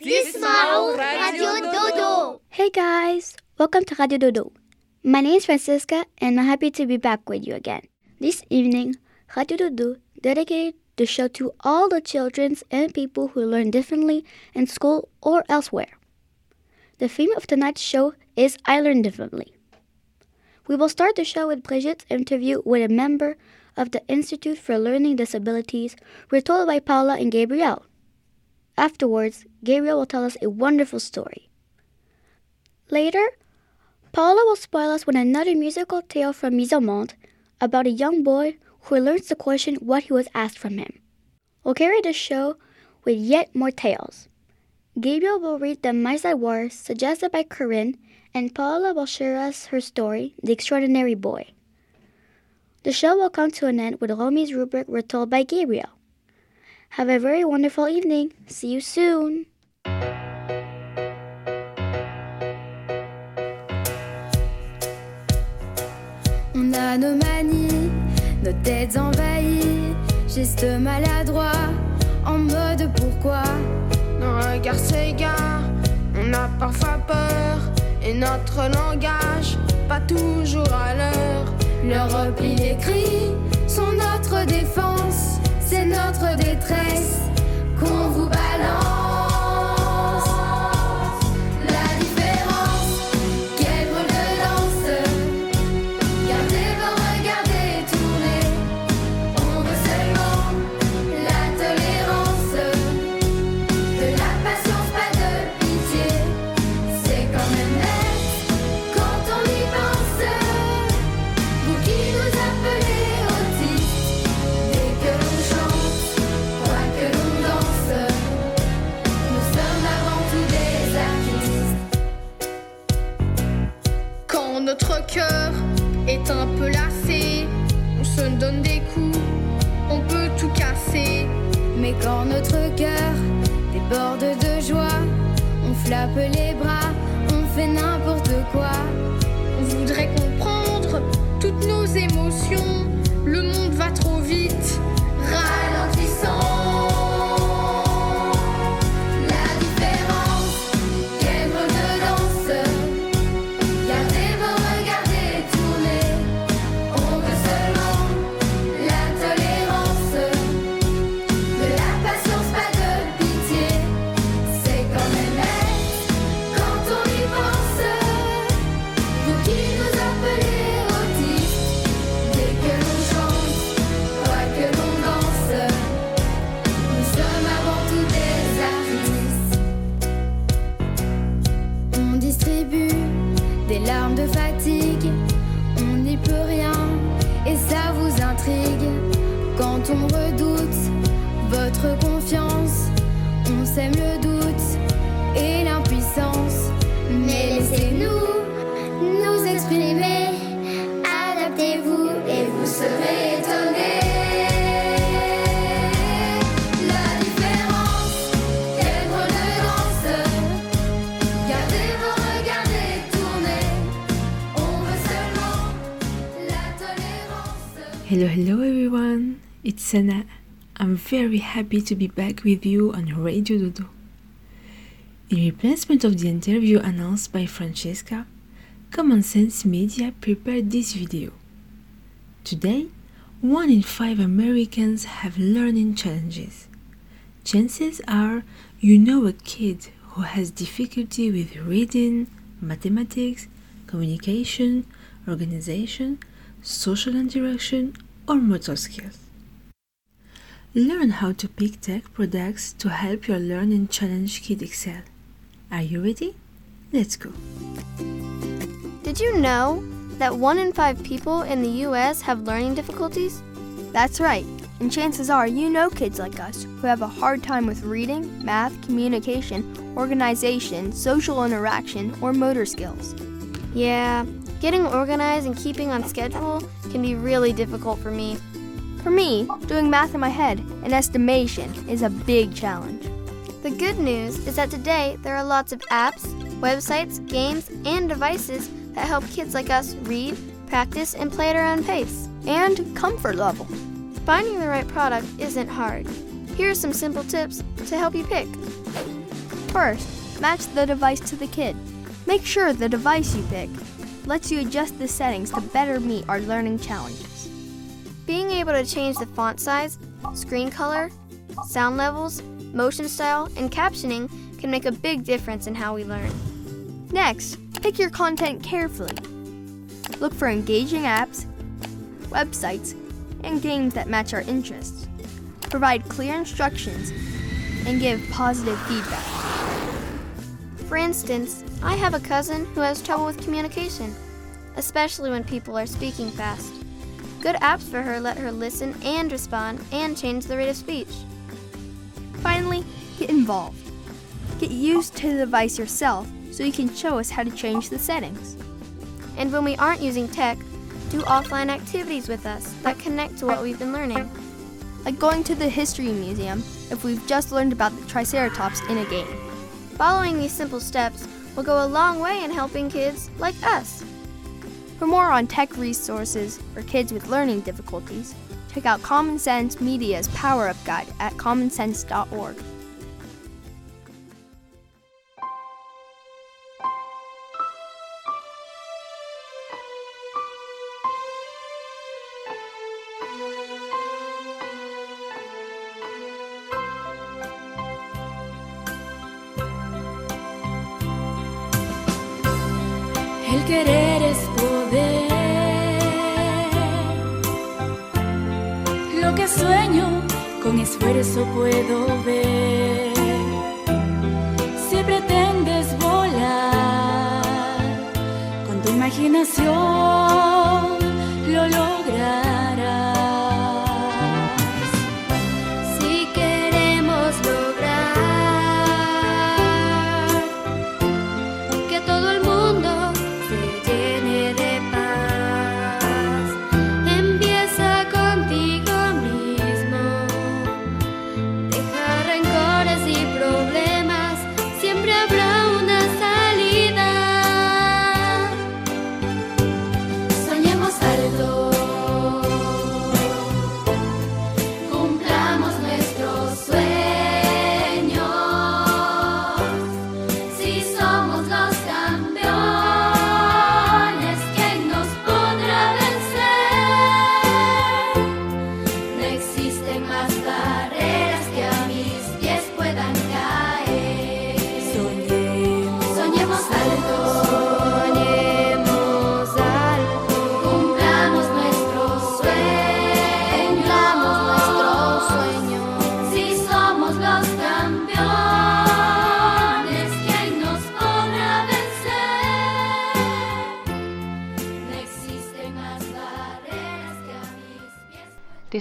تسمعوا Radio Dodo. Hey guys, welcome to Radio Dodo. My name is Francisca and I'm happy to be back with you again. This evening, Radio Dodo dedicated the show to all the children and people who learn differently in school or elsewhere. The theme of tonight's show is I Learn Differently. We will start the show with Brigitte's interview with a member of the Institute for Learning Disabilities, retold by Paula and Gabrielle. Afterwards, Gabriel will tell us a wonderful story. Later, Paula will spoil us with another musical tale from Musimonde about a young boy who learns to question what he was asked from him. We'll carry the show with yet more tales. Gabriel will read the Maisai War suggested by Corinne, and Paula will share us her story, The Extraordinary Boy. The show will come to an end with Romi's rubric retold by Gabriel. Have a very wonderful evening. See you soon. On a nos manies, nos têtes envahies, gestes maladroits, en mode pourquoi? Nos regards s'égarent, on a parfois peur, et notre langage, pas toujours à l'heure. Le repli, les cris sont notre défense, c'est notre détresse qu'on vous balance. Notre cœur est un peu lassé, on se donne des coups, on peut tout casser. Mais quand notre cœur déborde de joie, on flappe les bras, on fait n'importe quoi. Happy to be back with you on Radio Dodo. In replacement of the interview announced by Francesca, Common Sense Media prepared this video. Today, one in five Americans have learning challenges. Chances are you know a kid who has difficulty with reading, mathematics, communication, organization, social interaction, or motor skills. Learn how to pick tech products to help your learning challenge Kid Excel. Are you ready? Let's go. Did you know that one in five people in the US have learning difficulties? That's right, and chances are you know kids like us who have a hard time with reading, math, communication, organization, social interaction, or motor skills. Yeah, getting organized and keeping on schedule can be really difficult for me. For me, doing math in my head and estimation is a big challenge. The good news is that today there are lots of apps, websites, games, and devices that help kids like us read, practice, and play at our own pace. And comfort level. Finding the right product isn't hard. Here are some simple tips to help you pick. First, match the device to the kid. Make sure the device you pick lets you adjust the settings to better meet our learning challenges. Being able to change the font size, screen color, sound levels, motion style, and captioning can make a big difference in how we learn. Next, pick your content carefully. Look for engaging apps, websites, and games that match our interests. Provide clear instructions and give positive feedback. For instance, I have a cousin who has trouble with communication, especially when people are speaking fast. Good apps for her let her listen and respond and change the rate of speech. Finally, get involved. Get used to the device yourself so you can show us how to change the settings. And when we aren't using tech, do offline activities with us that connect to what we've been learning. Like going to the History Museum if we've just learned about the Triceratops in a game. Following these simple steps will go a long way in helping kids like us. For more on tech resources for kids with learning difficulties, check out Common Sense Media's Power Up Guide at commonsense.org.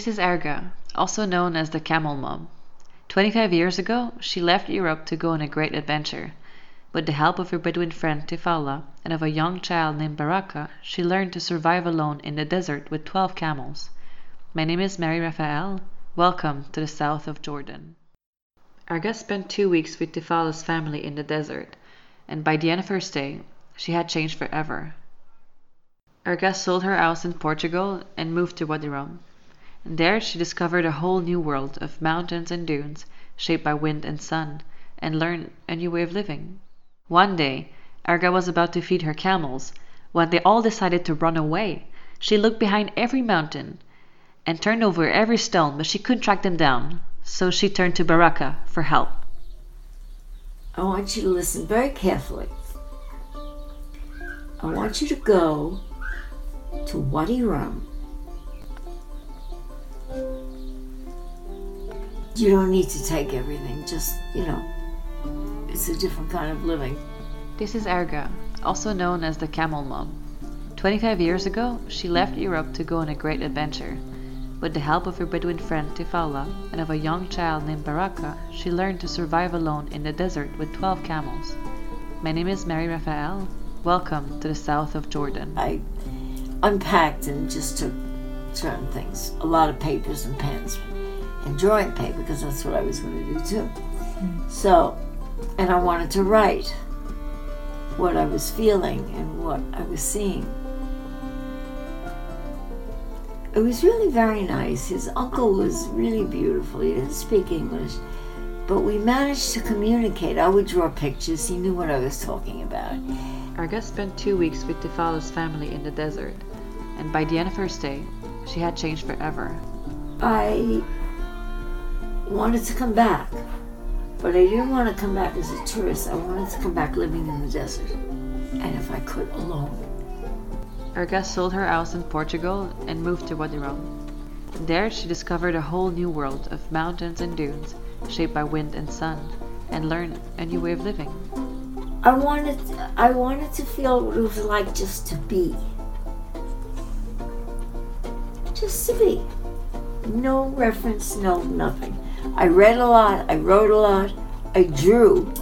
Is Erga, also known as the Camel Mom. 25 years ago, she left Europe to go on a great adventure. With the help of her Bedouin friend Tifala and of a young child named Baraka, she learned to survive alone in the desert with 12 camels. My name is Mary Raphael. Welcome to the south of Jordan. Erga spent two weeks with Tifala's family in the desert, and by the end of her stay, she had changed forever. Erga sold her house in Portugal and moved to Wadi Rum. There she discovered a whole new world of mountains and dunes shaped by wind and sun, and learned a new way of living. One day, Erga was about to feed her camels when they all decided to run away. She looked behind every mountain and turned over every stone, but she couldn't track them down. So she turned to Baraka for help. I want you to listen very carefully. I want you to go to Wadi Rum. You don't need to take everything, just, you know, it's a different kind of living. This is Erga, also known as the Camel Mom. 25 years ago, she left Europe to go on a great adventure. With the help of her Bedouin friend Tifala and of a young child named Baraka, she learned to survive alone in the desert with 12 camels. My name is Mary Raphael. Welcome to the south of Jordan. I unpacked and just took certain things, a lot of papers and pens, and drawing paper because that's what I was going to do too. So, and I wanted to write what I was feeling and what I was seeing. It was really very nice. His uncle was really beautiful. He didn't speak English, but we managed to communicate. I would draw pictures. He knew what I was talking about. Arga spent two weeks with Tifala's family in the desert, and by the end of her stay, she had changed forever. I wanted to come back, but I didn't want to come back as a tourist. I wanted to come back living in the desert, and if I could, alone. Erga sold her house in Portugal and moved to Wadi Rum. There she discovered a whole new world of mountains and dunes shaped by wind and sun, and learned a new way of living. I wanted, I wanted to feel what it was like just to be, just be. No reference, no nothing. I read a lot. I wrote a lot. I drew,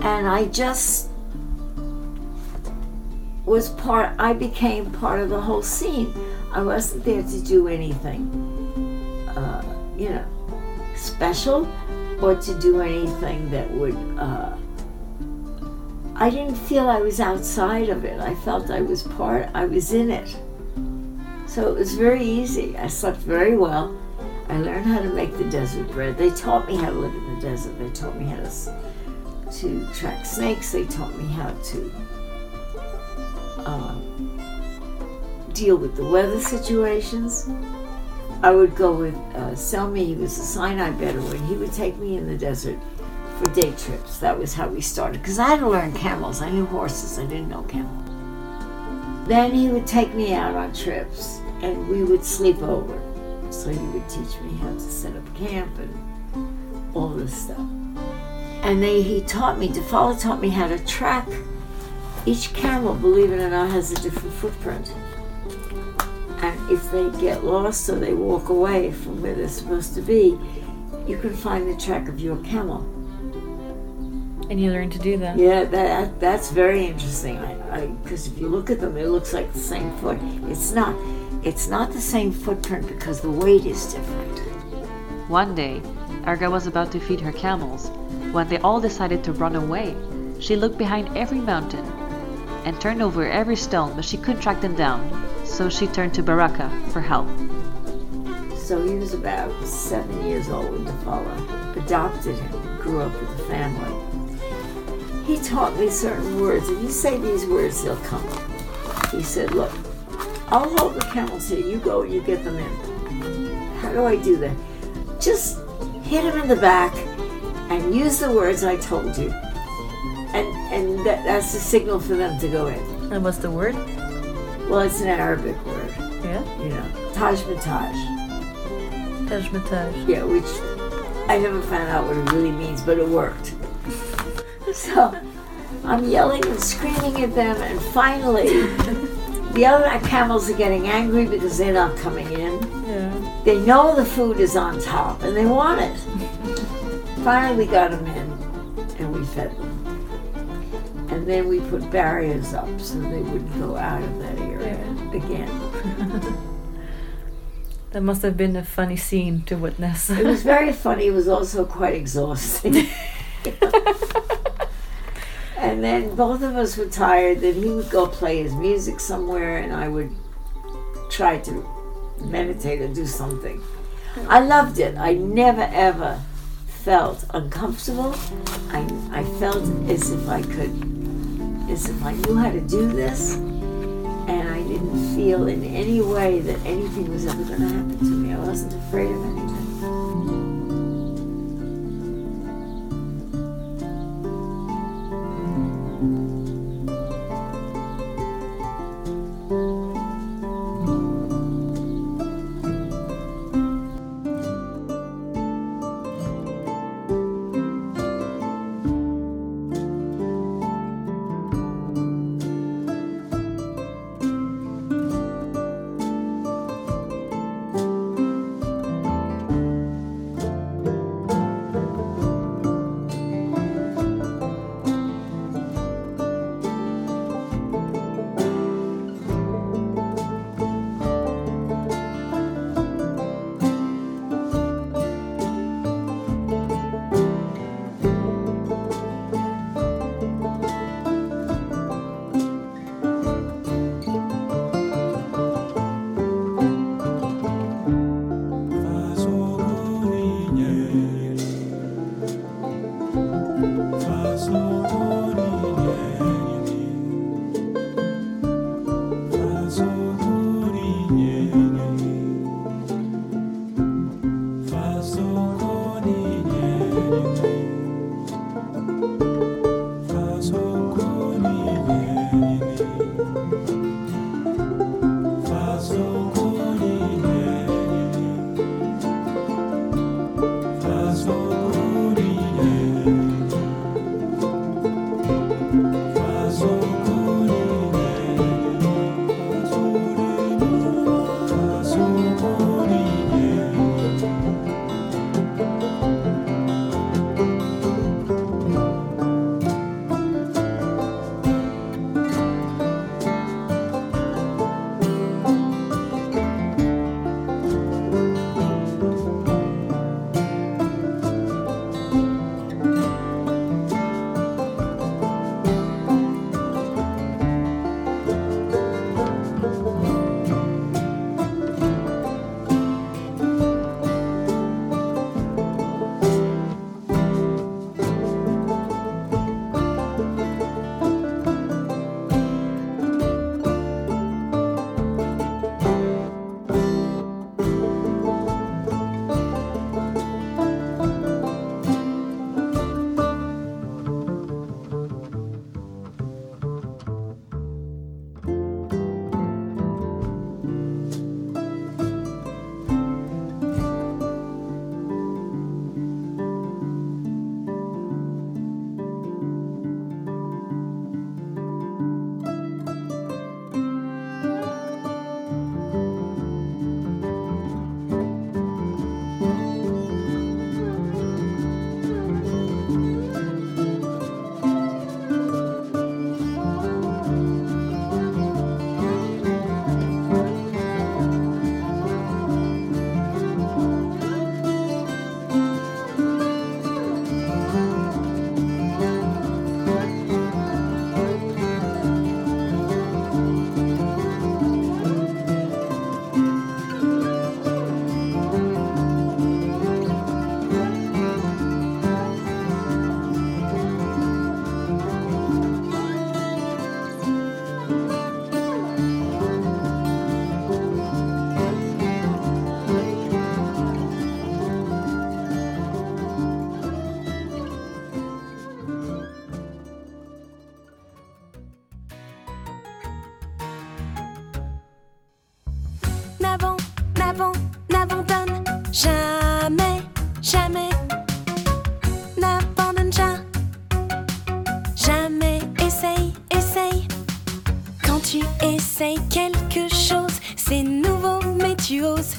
and I just was part. I became part of the whole scene. I wasn't there to do anything, uh, you know, special, or to do anything that would. Uh, I didn't feel I was outside of it. I felt I was part. I was in it. So it was very easy. I slept very well. I learned how to make the desert bread. They taught me how to live in the desert. They taught me how to to track snakes. They taught me how to um, deal with the weather situations. I would go with uh, Selmy. He was a Sinai Bedouin. He would take me in the desert for day trips. That was how we started. Because I had to learn camels. I knew horses. I didn't know camels. Then he would take me out on trips, and we would sleep over. So he would teach me how to set up camp and all this stuff. And they, he taught me, Defala taught me how to track. Each camel, believe it or not, has a different footprint. And if they get lost or they walk away from where they're supposed to be, you can find the track of your camel. And you learn to do that. Yeah, that that's very interesting. I because if you look at them, it looks like the same foot. It's not. It's not the same footprint because the weight is different. One day, Erga was about to feed her camels when they all decided to run away. She looked behind every mountain and turned over every stone, but she couldn't track them down. So she turned to Baraka for help. So he was about seven years old when Defala adopted him, grew up with the family. He taught me certain words. If you say these words, they'll come. He said, Look, I'll hold the camels here. You go and you get them in. How do I do that? Just hit them in the back and use the words I told you. And, and that, that's the signal for them to go in. And what's the word? Well, it's an Arabic word. Yeah? You know, Taj Mataj. Taj Mataj. Yeah, which I never found out what it really means, but it worked. So I'm yelling and screaming at them, and finally, the other camels are getting angry because they're not coming in. Yeah. They know the food is on top and they want it. finally, we got them in and we fed them. And then we put barriers up so they wouldn't go out of that area again. That must have been a funny scene to witness. It was very funny. It was also quite exhausting. and then both of us were tired. Then he would go play his music somewhere, and I would try to meditate or do something. I loved it. I never ever felt uncomfortable. I, I felt as if I could, as if I knew how to do this, and I didn't feel in any way that anything was ever going to happen to me. I wasn't afraid of anything. Quelque chose, c'est nouveau, mais tu oses.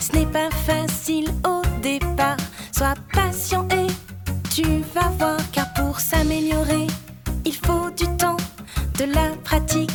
Ce n'est pas facile au départ, sois patient et tu vas voir, car pour s'améliorer, il faut du temps, de la pratique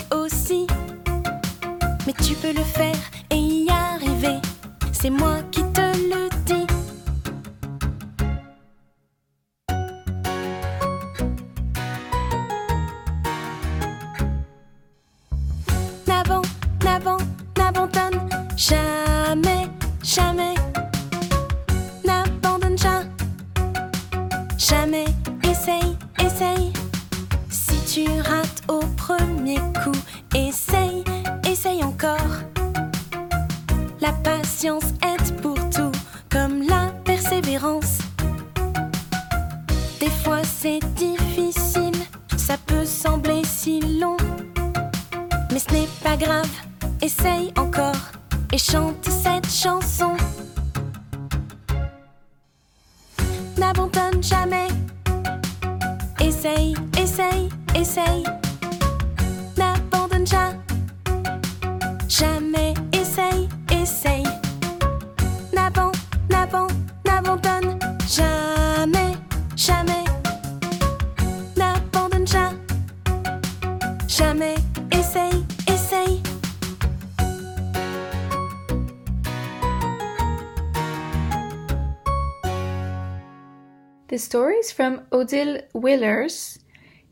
The stories from Odile Willers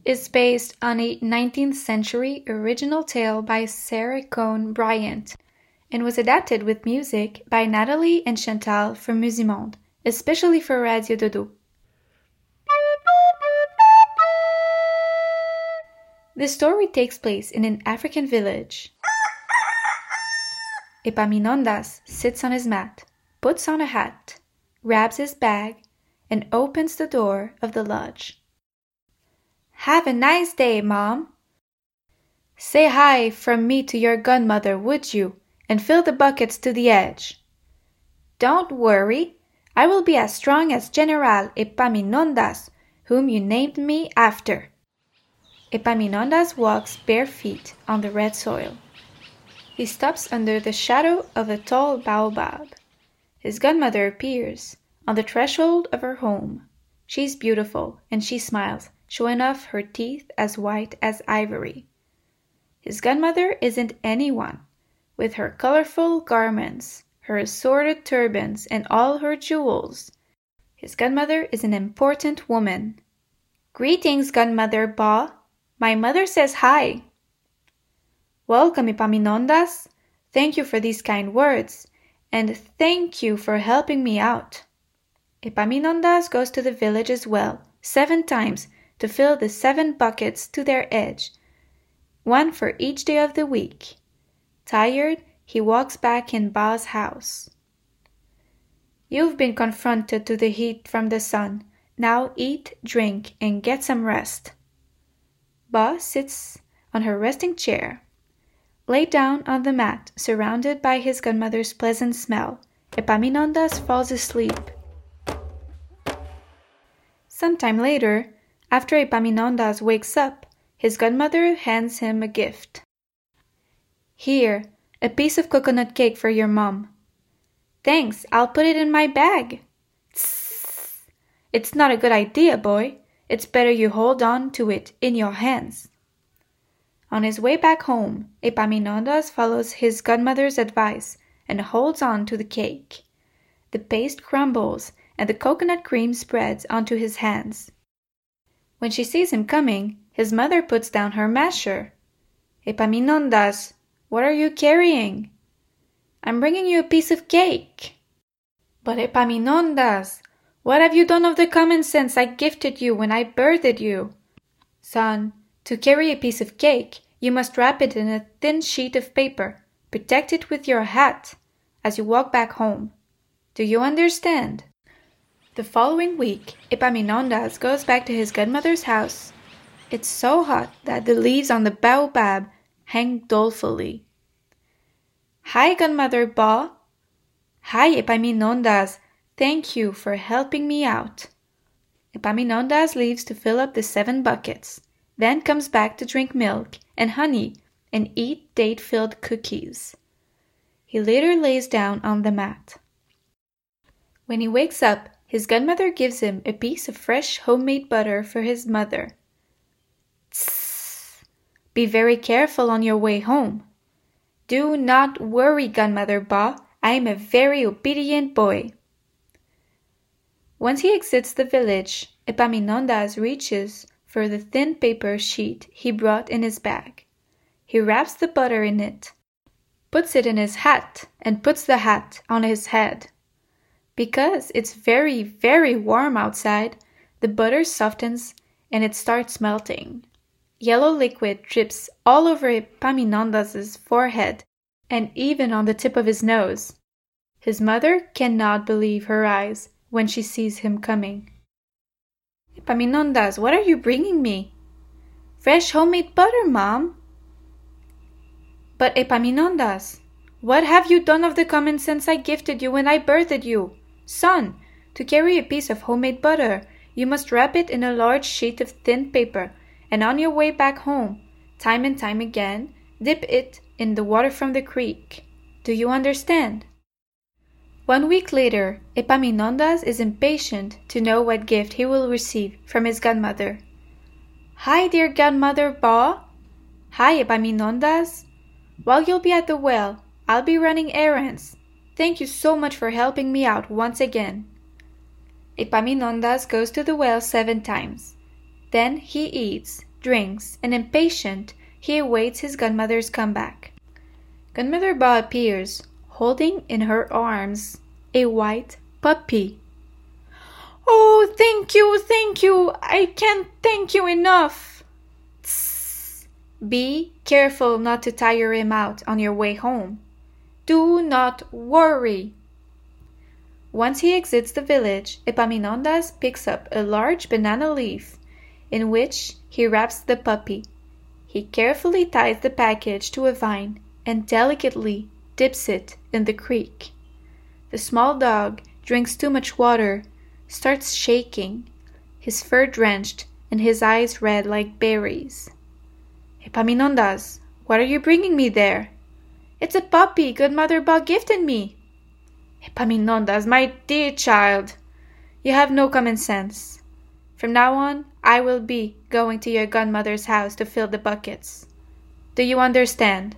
is based on a 19th century original tale by Sara Cone Bryant and was adapted with music by Natalie and Chantal from Musimonde, especially for Radio Dodo. The story takes place in an African village. Epaminondas sits on his mat, puts on a hat, grabs his bag, and opens the door of the lodge. Have a nice day, Mom. Say hi from me to your godmother, would you, and fill the buckets to the edge. Don't worry, I will be as strong as General Epaminondas, whom you named me after. Epaminondas walks bare feet on the red soil. He stops under the shadow of a tall baobab. His godmother appears on the threshold of her home. She's beautiful, and she smiles, showing off her teeth as white as ivory. His godmother isn't anyone. With her colorful garments, her assorted turbans, and all her jewels, his godmother is an important woman. Greetings, godmother Ba. My mother says hi. Welcome, Epaminondas. Thank you for these kind words, and thank you for helping me out. Epaminondas goes to the village as well, seven times, to fill the seven buckets to their edge, one for each day of the week. Tired, he walks back in Ba's house. You've been confronted to the heat from the sun. Now eat, drink, and get some rest. Ba sits on her resting chair. Laid down on the mat, surrounded by his godmother's pleasant smell, Epaminondas falls asleep. Some time later, after Epaminondas wakes up, his godmother hands him a gift. Here, a piece of coconut cake for your mom. Thanks, I'll put it in my bag. Tss. It's not a good idea, boy. It's better you hold on to it in your hands. On his way back home, Epaminondas follows his godmother's advice and holds on to the cake. The paste crumbles and the coconut cream spreads onto his hands. When she sees him coming, his mother puts down her masher. Epaminondas, what are you carrying? I'm bringing you a piece of cake. But Epaminondas, what have you done of the common sense I gifted you when I birthed you? Son, to carry a piece of cake, you must wrap it in a thin sheet of paper, protect it with your hat as you walk back home. Do you understand? The following week, Epaminondas goes back to his godmother's house. It's so hot that the leaves on the baobab hang dolefully. Hi, godmother Ba. Hi, Epaminondas. Thank you for helping me out. Epaminondas leaves to fill up the seven buckets, then comes back to drink milk and honey and eat date filled cookies. He later lays down on the mat. When he wakes up, his godmother gives him a piece of fresh homemade butter for his mother. Tss, be very careful on your way home. Do not worry, Godmother Ba. I am a very obedient boy. Once he exits the village, Epaminondas reaches for the thin paper sheet he brought in his bag. He wraps the butter in it, puts it in his hat, and puts the hat on his head. Because it's very, very warm outside, the butter softens and it starts melting. Yellow liquid drips all over Epaminondas's forehead and even on the tip of his nose. His mother cannot believe her eyes when she sees him coming. Epaminondas, what are you bringing me? Fresh homemade butter, Mom. But eh, Epaminondas, what have you done of the common sense I gifted you when I birthed you? Son, to carry a piece of homemade butter, you must wrap it in a large sheet of thin paper, and on your way back home, time and time again, dip it in the water from the creek. Do you understand? One week later, Epaminondas is impatient to know what gift he will receive from his godmother. Hi, dear godmother Ba. Hi, Epaminondas. While you'll be at the well, I'll be running errands. Thank you so much for helping me out once again. Epaminondas goes to the well seven times. Then he eats, drinks, and impatient, he awaits his godmother's comeback. Godmother Ba appears, holding in her arms a white puppy. Oh, thank you, thank you. I can't thank you enough. Tss. Be careful not to tire him out on your way home. Do not worry. Once he exits the village, Epaminondas picks up a large banana leaf in which he wraps the puppy. He carefully ties the package to a vine and delicately dips it in the creek. The small dog drinks too much water, starts shaking, his fur drenched and his eyes red like berries. Epaminondas, what are you bringing me there? It's a puppy good Mother Ba gifted me. Epaminondas, my dear child, you have no common sense. From now on, I will be going to your godmother's house to fill the buckets. Do you understand?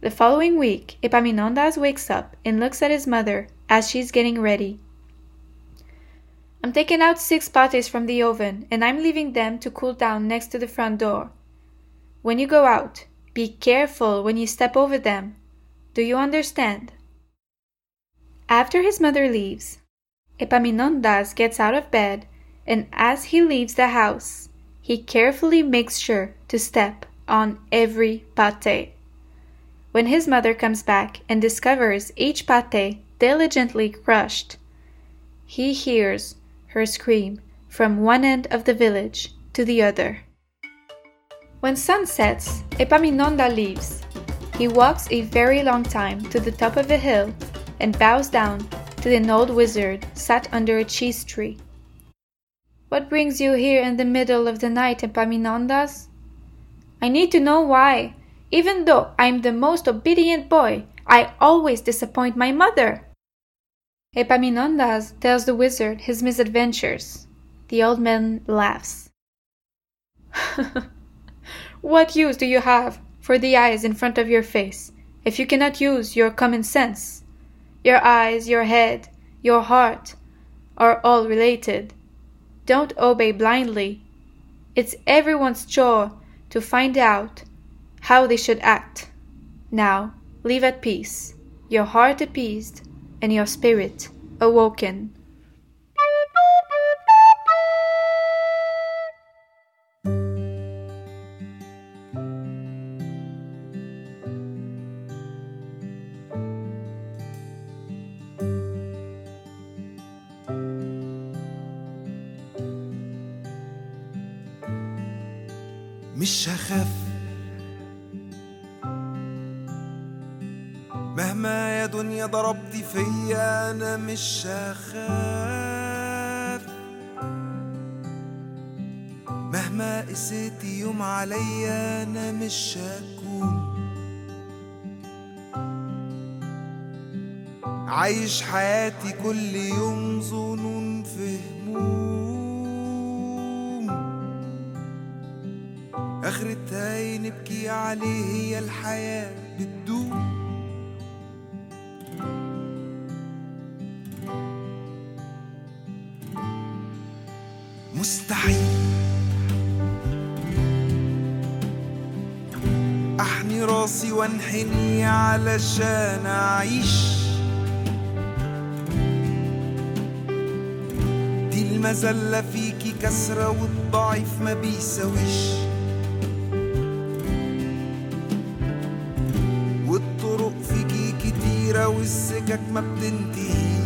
The following week, Epaminondas wakes up and looks at his mother as she's getting ready. I'm taking out six pates from the oven and I'm leaving them to cool down next to the front door. When you go out, be careful when you step over them. Do you understand? After his mother leaves, Epaminondas gets out of bed and as he leaves the house, he carefully makes sure to step on every pate. When his mother comes back and discovers each pate diligently crushed, he hears her scream from one end of the village to the other. When sun sets, Epaminondas leaves. He walks a very long time to the top of a hill and bows down to an old wizard sat under a cheese tree. What brings you here in the middle of the night, Epaminondas? I need to know why. Even though I am the most obedient boy, I always disappoint my mother. Epaminondas tells the wizard his misadventures. The old man laughs. what use do you have for the eyes in front of your face if you cannot use your common sense? Your eyes, your head, your heart are all related. Don't obey blindly. It's everyone's chore to find out how they should act. Now, live at peace, your heart appeased, and your spirit awoken. عايش حياتي كل يوم ظنون في هموم. اخرتها نبكي عليه هي الحياة بتدوم. مستحيل. احني راسي وانحني علشان أعيش. المذلة فيكي كسرة والضعيف ما بيساويش. والطرق فيكي كتيرة والسكك ما بتنتهيش.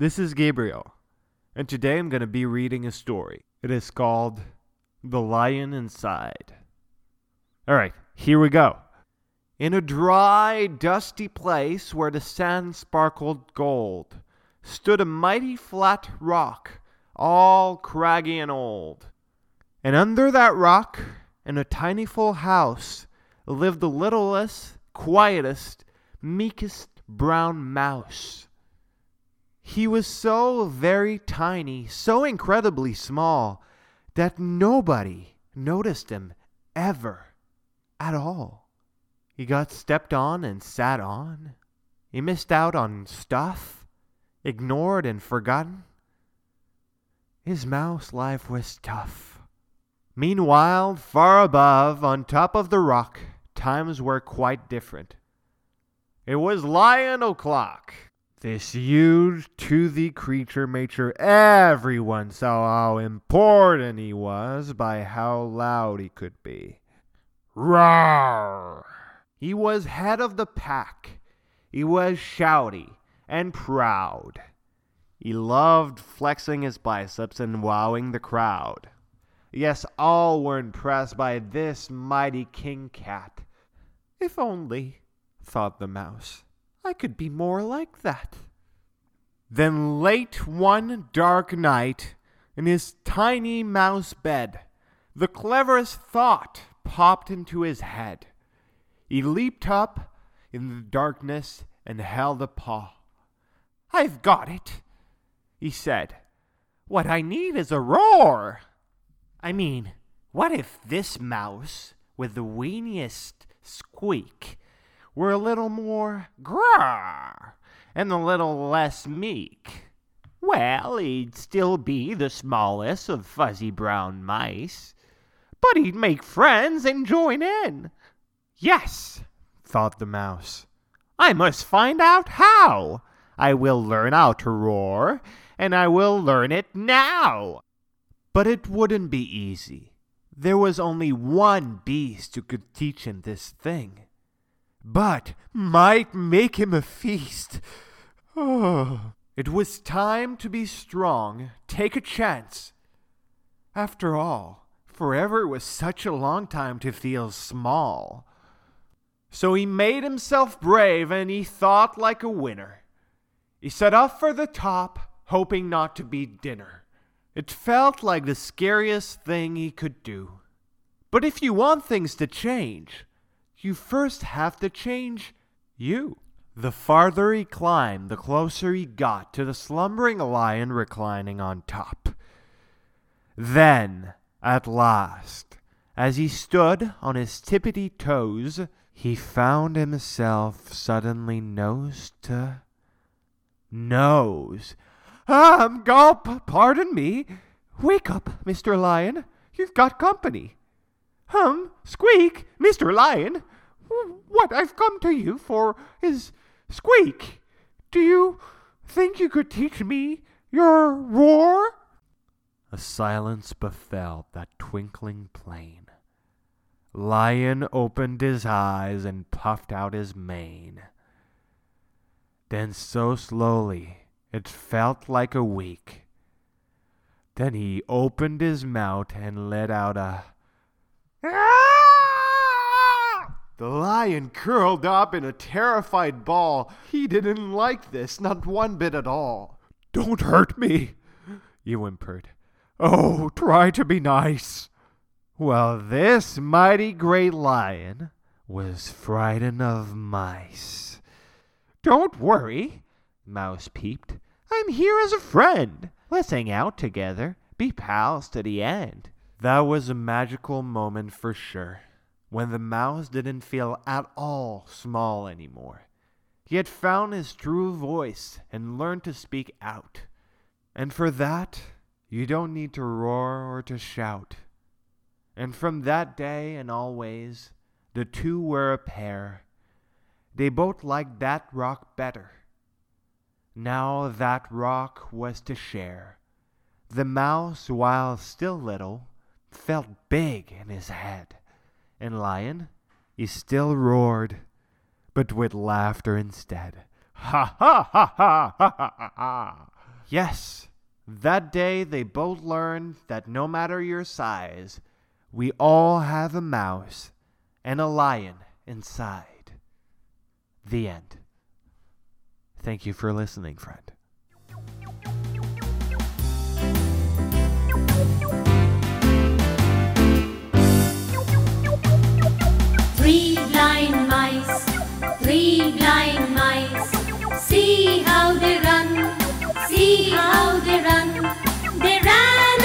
This is Gabriel, and today I'm going to be reading a story. It is called The Lion Inside. All right, here we go. In a dry, dusty place where the sand sparkled gold stood a mighty flat rock, all craggy and old. And under that rock, in a tiny full house, lived the littlest, quietest, meekest brown mouse. He was so very tiny, so incredibly small, that nobody noticed him ever at all. He got stepped on and sat on. He missed out on stuff, ignored and forgotten. His mouse life was tough. Meanwhile, far above, on top of the rock, times were quite different. It was Lion O'Clock. This huge, toothy creature made sure everyone saw how important he was by how loud he could be. Roar! He was head of the pack. He was shouty and proud. He loved flexing his biceps and wowing the crowd. Yes, all were impressed by this mighty king cat. If only, thought the mouse, I could be more like that. Then late one dark night, in his tiny mouse bed, the cleverest thought popped into his head. He leaped up in the darkness and held a paw. I've got it, he said. What I need is a roar. I mean, what if this mouse, with the weeniest squeak, were a little more grrr and a little less meek? Well, he'd still be the smallest of fuzzy brown mice, but he'd make friends and join in. Yes, thought the mouse, I must find out how. I will learn how to roar, and I will learn it now. But it wouldn't be easy. There was only one beast who could teach him this thing, but might make him a feast. Oh, it was time to be strong, take a chance. After all, forever was such a long time to feel small. So he made himself brave and he thought like a winner. He set off for the top, hoping not to be dinner. It felt like the scariest thing he could do. But if you want things to change, you first have to change you. The farther he climbed, the closer he got to the slumbering lion reclining on top. Then, at last, as he stood on his tippity toes, he found himself suddenly nose to nose. Um, gulp, pardon me. Wake up, Mr. Lion. You've got company. Hum, squeak, Mr. Lion. What I've come to you for is squeak. Do you think you could teach me your roar? A silence befell that twinkling plain. Lion opened his eyes and puffed out his mane. Then so slowly it felt like a week. Then he opened his mouth and let out a The lion curled up in a terrified ball. He didn't like this, not one bit at all. Don't hurt me, he whimpered. Oh, try to be nice. Well, this mighty great lion was frightened of mice. Don't worry, Mouse peeped. I'm here as a friend. Let's hang out together, be pals to the end. That was a magical moment for sure, when the mouse didn't feel at all small anymore. He had found his true voice and learned to speak out. And for that, you don't need to roar or to shout. And from that day and always, the two were a pair. They both liked that rock better. Now that rock was to share. The mouse, while still little, felt big in his head, and Lion, he still roared, but with laughter instead. Ha ha ha ha ha ha ha! Yes, that day they both learned that no matter your size, we all have a mouse and a lion inside. The end. Thank you for listening, friend. Three blind mice. See how they run, see how they run. They ran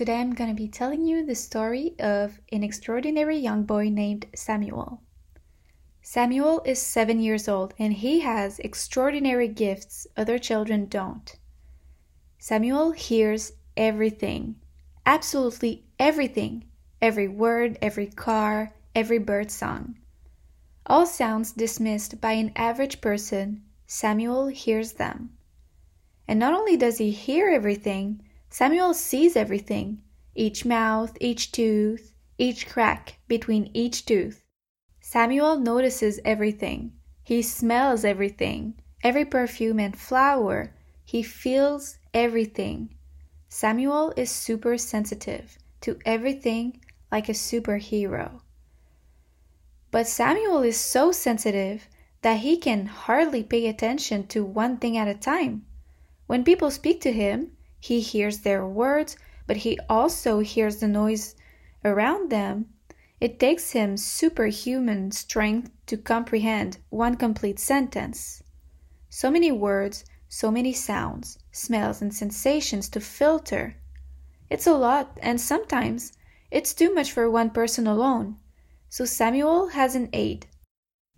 today I'm going to be telling you the story of an extraordinary young boy named Samuel. Samuel is seven years old and he has extraordinary gifts other children don't. Samuel hears everything, absolutely everything, every word, every car, every bird song. All sounds dismissed by an average person, Samuel hears them. And not only does he hear everything, Samuel sees everything. each mouth, each tooth, each crack between each tooth. Samuel notices everything. He smells everything, every perfume and flower. He feels everything. Samuel is super sensitive to everything like a superhero. But Samuel is so sensitive that he can hardly pay attention to one thing at a time. When people speak to him, he hears their words, but he also hears the noise around them. It takes him superhuman strength to comprehend one complete sentence. So many words, so many sounds, smells, and sensations to filter. It's a lot, and sometimes it's too much for one person alone. So Samuel has an aide.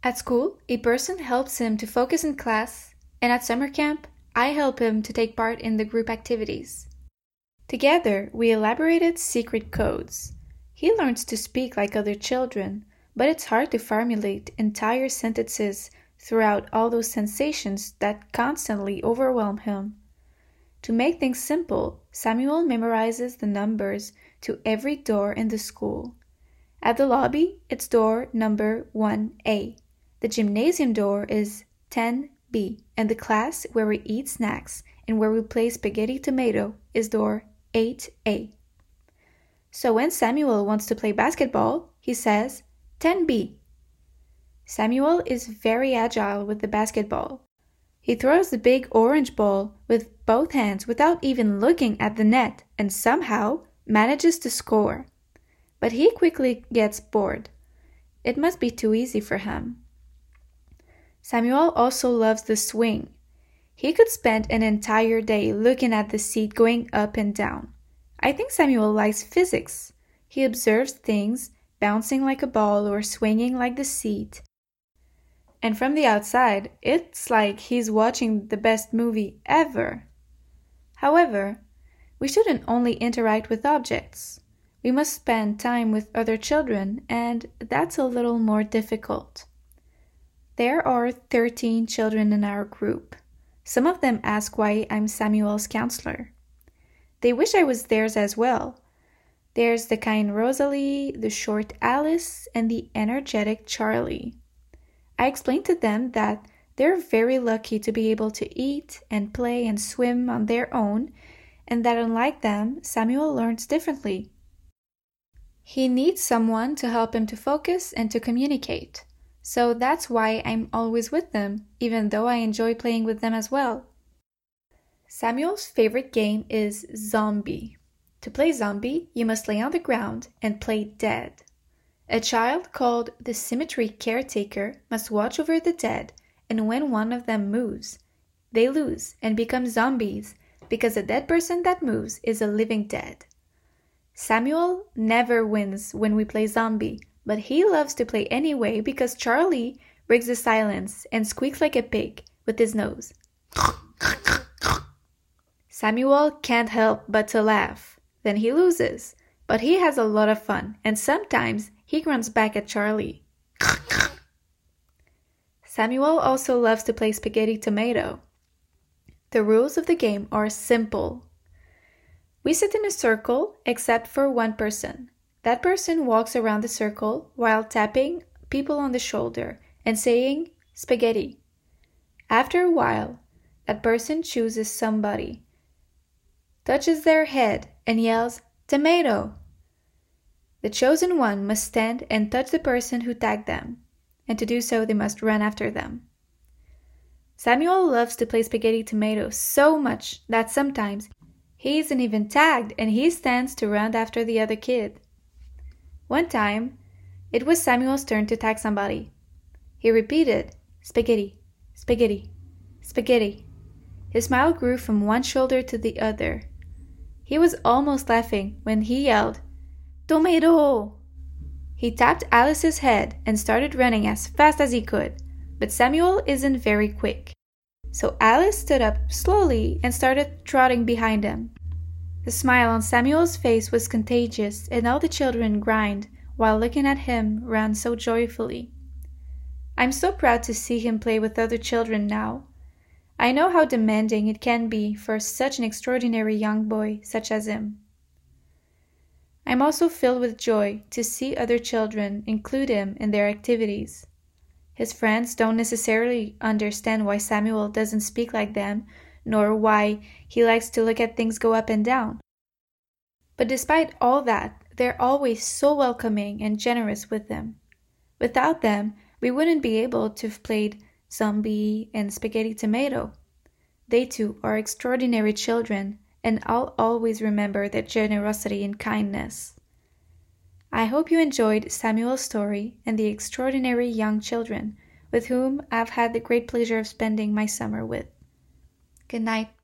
At school, a person helps him to focus in class, and at summer camp, I help him to take part in the group activities. Together, we elaborated secret codes. He learns to speak like other children, but it's hard to formulate entire sentences throughout all those sensations that constantly overwhelm him. To make things simple, Samuel memorizes the numbers to every door in the school. At the lobby, it's door number 1A. The gymnasium door is 10B, and the class where we eat snacks and where we play spaghetti tomato is door 8A. So when Samuel wants to play basketball, he says 10B. Samuel is very agile with the basketball. He throws the big orange ball with both hands without even looking at the net and somehow manages to score. But he quickly gets bored. It must be too easy for him. Samuel also loves the swing. He could spend an entire day looking at the seat going up and down. I think Samuel likes physics. He observes things bouncing like a ball or swinging like the seat. And from the outside, it's like he's watching the best movie ever. However, we shouldn't only interact with objects. We must spend time with other children, and that's a little more difficult. There are 13 children in our group. Some of them ask why I'm Samuel's counselor. They wish I was theirs as well. There's the kind Rosalie, the short Alice, and the energetic Charlie. I explained to them that they're very lucky to be able to eat and play and swim on their own, and that unlike them, Samuel learns differently. He needs someone to help him to focus and to communicate. So that's why I'm always with them, even though I enjoy playing with them as well. Samuel's favorite game is Zombie. To play Zombie, you must lay on the ground and play dead. A child called the Cemetery Caretaker must watch over the dead, and when one of them moves, they lose and become zombies because a dead person that moves is a living dead. Samuel never wins when we play Zombie, but he loves to play anyway because Charlie breaks the silence and squeaks like a pig with his nose. Samuel can't help but to laugh. Then he loses, but he has a lot of fun, and sometimes he grunts back at Charlie. Samuel also loves to play spaghetti tomato. The rules of the game are simple. We sit in a circle except for one person. That person walks around the circle while tapping people on the shoulder and saying spaghetti. After a while, that person chooses somebody, touches their head, and yells tomato. The chosen one must stand and touch the person who tagged them, and to do so, they must run after them. Samuel loves to play spaghetti tomato so much that sometimes he isn't even tagged and he stands to run after the other kid. One time, it was Samuel's turn to tag somebody. He repeated, Spaghetti, spaghetti, spaghetti. His smile grew from one shoulder to the other. He was almost laughing when he yelled, Tomato! He tapped Alice's head and started running as fast as he could, but Samuel isn't very quick. So Alice stood up slowly and started trotting behind him. The smile on Samuel's face was contagious, and all the children grinned while looking at him ran so joyfully. I'm so proud to see him play with other children now. I know how demanding it can be for such an extraordinary young boy such as him. I'm also filled with joy to see other children include him in their activities. His friends don't necessarily understand why Samuel doesn't speak like them, nor why he likes to look at things go up and down. But despite all that, they're always so welcoming and generous with them. Without them, we wouldn't be able to have played Zombie and Spaghetti Tomato. They too are extraordinary children, and I'll always remember their generosity and kindness. I hope you enjoyed Samuel's story and the extraordinary young children with whom I've had the great pleasure of spending my summer with. Good night.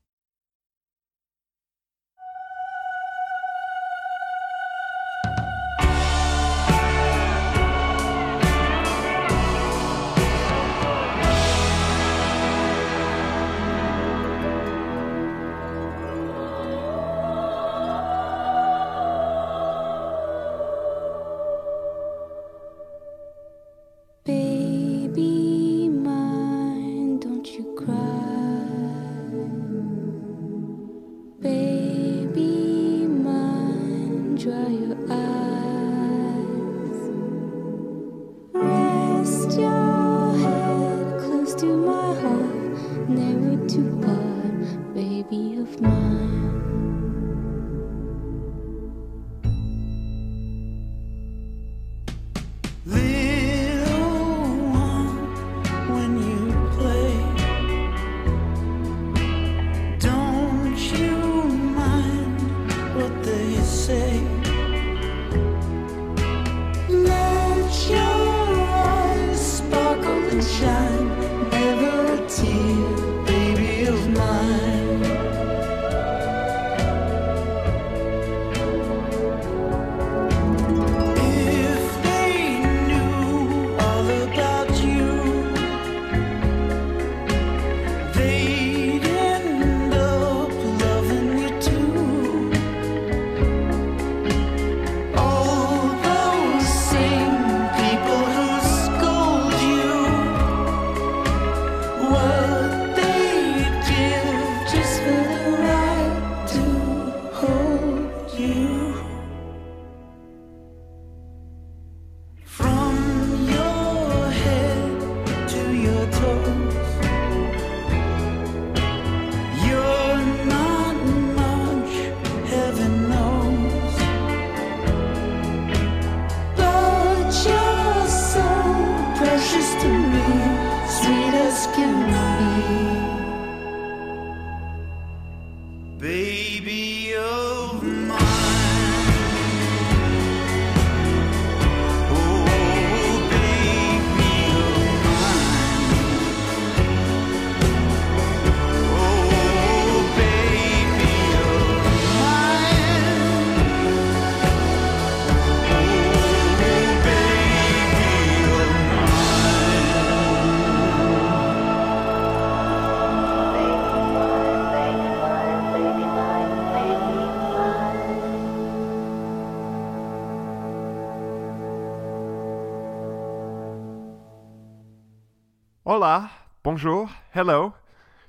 Bonjour, hello.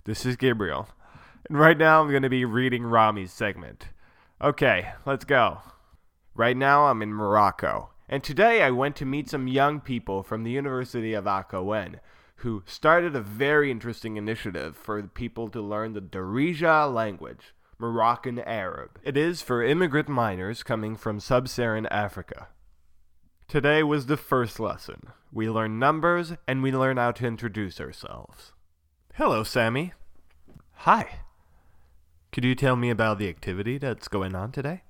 This is Gabriel. And right now I'm going to be reading Rami's segment. Okay, let's go. Right now I'm in Morocco. And today I went to meet some young people from the University of Akhawayn who started a very interesting initiative for people to learn the Darija language, Moroccan Arab. It is for immigrant minors coming from sub-Saharan Africa. Today was the first lesson. We learn numbers and we learn how to introduce ourselves. Hello, Sammy. Hi. Could you tell me about the activity that's going on today?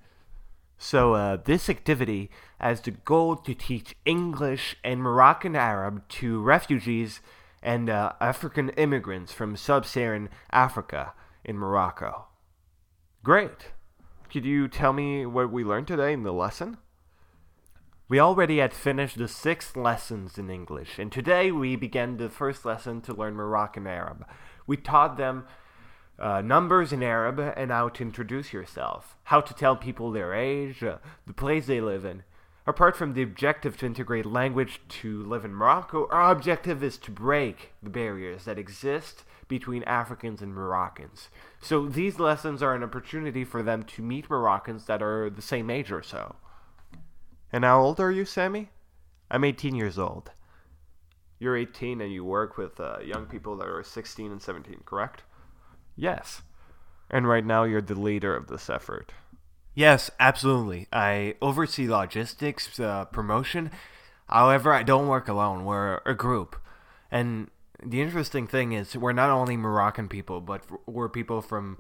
So, uh, this activity has the goal to teach English and Moroccan Arab to refugees and uh, African immigrants from sub Saharan Africa in Morocco. Great. Could you tell me what we learned today in the lesson? We already had finished the six lessons in English, and today we began the first lesson to learn Moroccan Arab. We taught them uh, numbers in Arab and how to introduce yourself, how to tell people their age, uh, the place they live in. Apart from the objective to integrate language to live in Morocco, our objective is to break the barriers that exist between Africans and Moroccans. So these lessons are an opportunity for them to meet Moroccans that are the same age or so. And how old are you, Sammy? I'm 18 years old. You're 18 and you work with uh, young people that are 16 and 17, correct? Yes. And right now you're the leader of this effort. Yes, absolutely. I oversee logistics, uh, promotion. However, I don't work alone. We're a group. And the interesting thing is, we're not only Moroccan people, but we're people from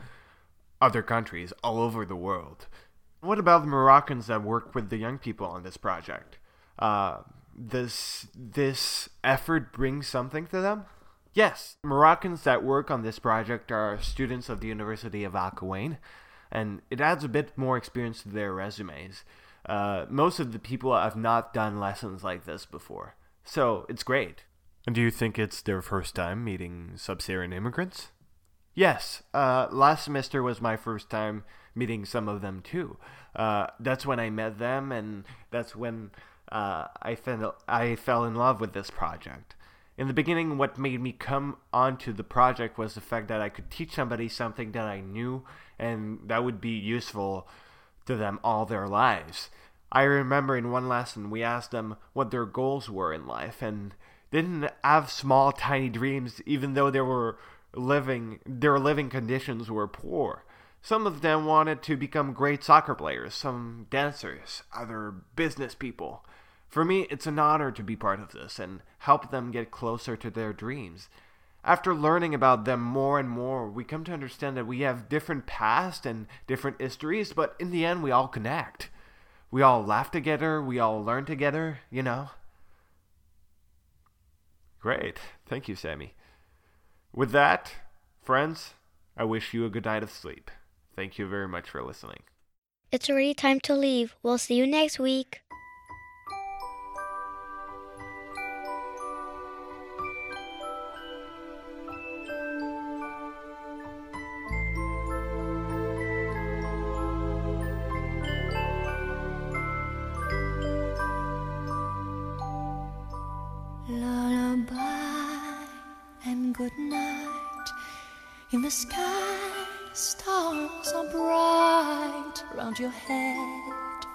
other countries all over the world. What about the Moroccans that work with the young people on this project? Uh, does this effort bring something to them? Yes, Moroccans that work on this project are students of the University of Al Akhawayn, and it adds a bit more experience to their resumes. Uh, most of the people have not done lessons like this before, so it's great. And do you think it's their first time meeting sub Saharan immigrants? Yes, uh, last semester was my first time meeting some of them too. Uh, that's when I met them, and that's when uh, I fell I fell in love with this project. In the beginning, what made me come onto the project was the fact that I could teach somebody something that I knew and that would be useful to them all their lives. I remember in one lesson we asked them what their goals were in life and didn't have small tiny dreams even though they were living their living conditions were poor. Some of them wanted to become great soccer players, some dancers, other business people. For me, it's an honor to be part of this and help them get closer to their dreams. After learning about them more and more, we come to understand that we have different pasts and different histories, but in the end, we all connect. We all laugh together, we all learn together, you know? Great. Thank you, Sammy. With that, friends, I wish you a good night of sleep. Thank you very much for listening. It's already time to leave. We'll see you next week.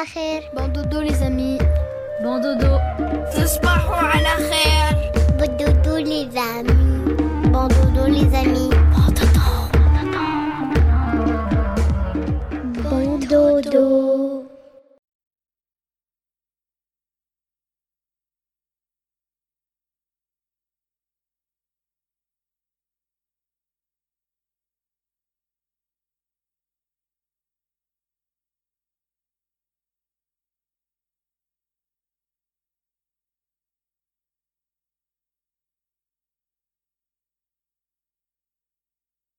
night.